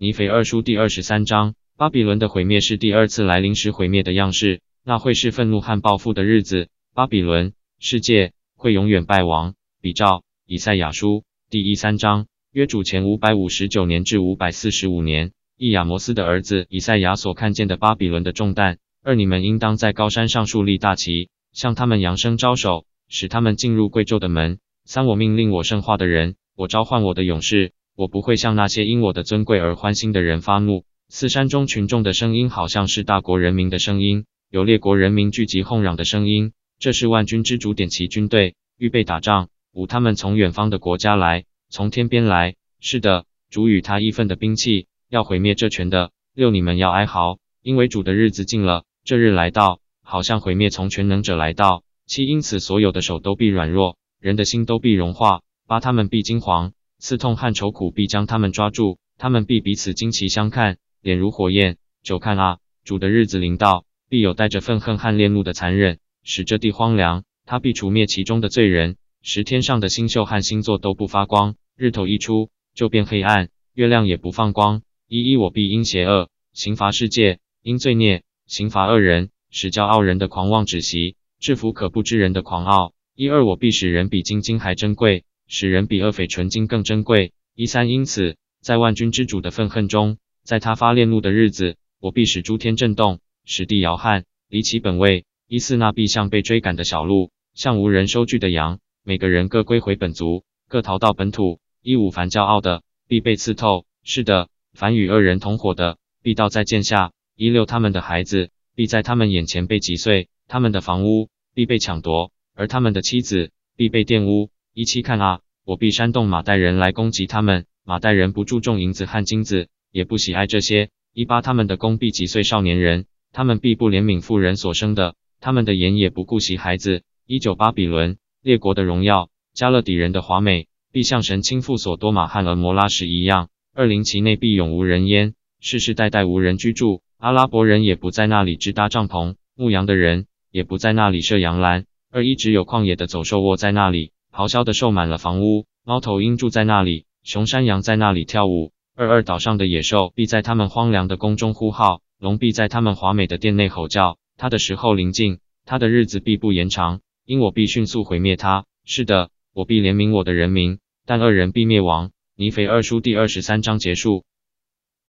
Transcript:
尼腓二书第二十三章，巴比伦的毁灭是第二次来临时毁灭的样式，那会是愤怒和报复的日子。巴比伦世界会永远败亡。比照以赛亚书第一三章，约主前五百五十九年至五百四十五年，伊亚摩斯的儿子以赛亚所看见的巴比伦的重担。二你们应当在高山上树立大旗，向他们扬声招手，使他们进入贵胄的门。三我命令我圣化的人，我召唤我的勇士。我不会向那些因我的尊贵而欢心的人发怒。四山中群众的声音好像是大国人民的声音，有列国人民聚集哄嚷的声音。这是万军之主点齐军队，预备打仗。五他们从远方的国家来，从天边来。是的，主与他义愤的兵器要毁灭这权的。六你们要哀嚎，因为主的日子近了，这日来到，好像毁灭从全能者来到。七因此所有的手都必软弱，人的心都必融化。八他们必惊惶。刺痛和愁苦必将他们抓住，他们必彼此惊奇相看，脸如火焰。久看啊，主的日子临到，必有带着愤恨和烈怒的残忍，使这地荒凉。他必除灭其中的罪人，使天上的星宿和星座都不发光。日头一出，就变黑暗，月亮也不放光。一一我必因邪恶刑罚世界，因罪孽刑罚恶人，使骄傲人的狂妄止息，制服可不知人的狂傲。一二我必使人比金金还珍贵。使人比恶匪纯金更珍贵。一三，因此，在万军之主的愤恨中，在他发烈怒的日子，我必使诸天震动，使地摇撼，离其本位。一四，那必像被追赶的小鹿，像无人收据的羊，每个人各归回本族，各逃到本土。一五，凡骄傲的，必被刺透。是的，凡与恶人同伙的，必倒在剑下。一六，他们的孩子，必在他们眼前被击碎，他们的房屋必被抢夺，而他们的妻子必被玷污。一七看啊，我必煽动马代人来攻击他们。马代人不注重银子和金子，也不喜爱这些。一八他们的弓必击碎少年人，他们必不怜悯妇人所生的，他们的眼也不顾惜孩子。一九巴比伦列国的荣耀，加勒底人的华美，必像神倾覆所多玛和俄摩拉时一样。二零其内必永无人烟，世世代代无人居住。阿拉伯人也不在那里支搭帐篷，牧羊的人也不在那里设羊栏。而一直有旷野的走兽卧在那里。咆哮的兽满了房屋，猫头鹰住在那里，熊山羊在那里跳舞。二二岛上的野兽必在他们荒凉的宫中呼号，龙必在他们华美的殿内吼叫。他的时候临近，他的日子必不延长，因我必迅速毁灭他。是的，我必怜悯我的人民，但恶人必灭亡。尼腓二书第二十三章结束。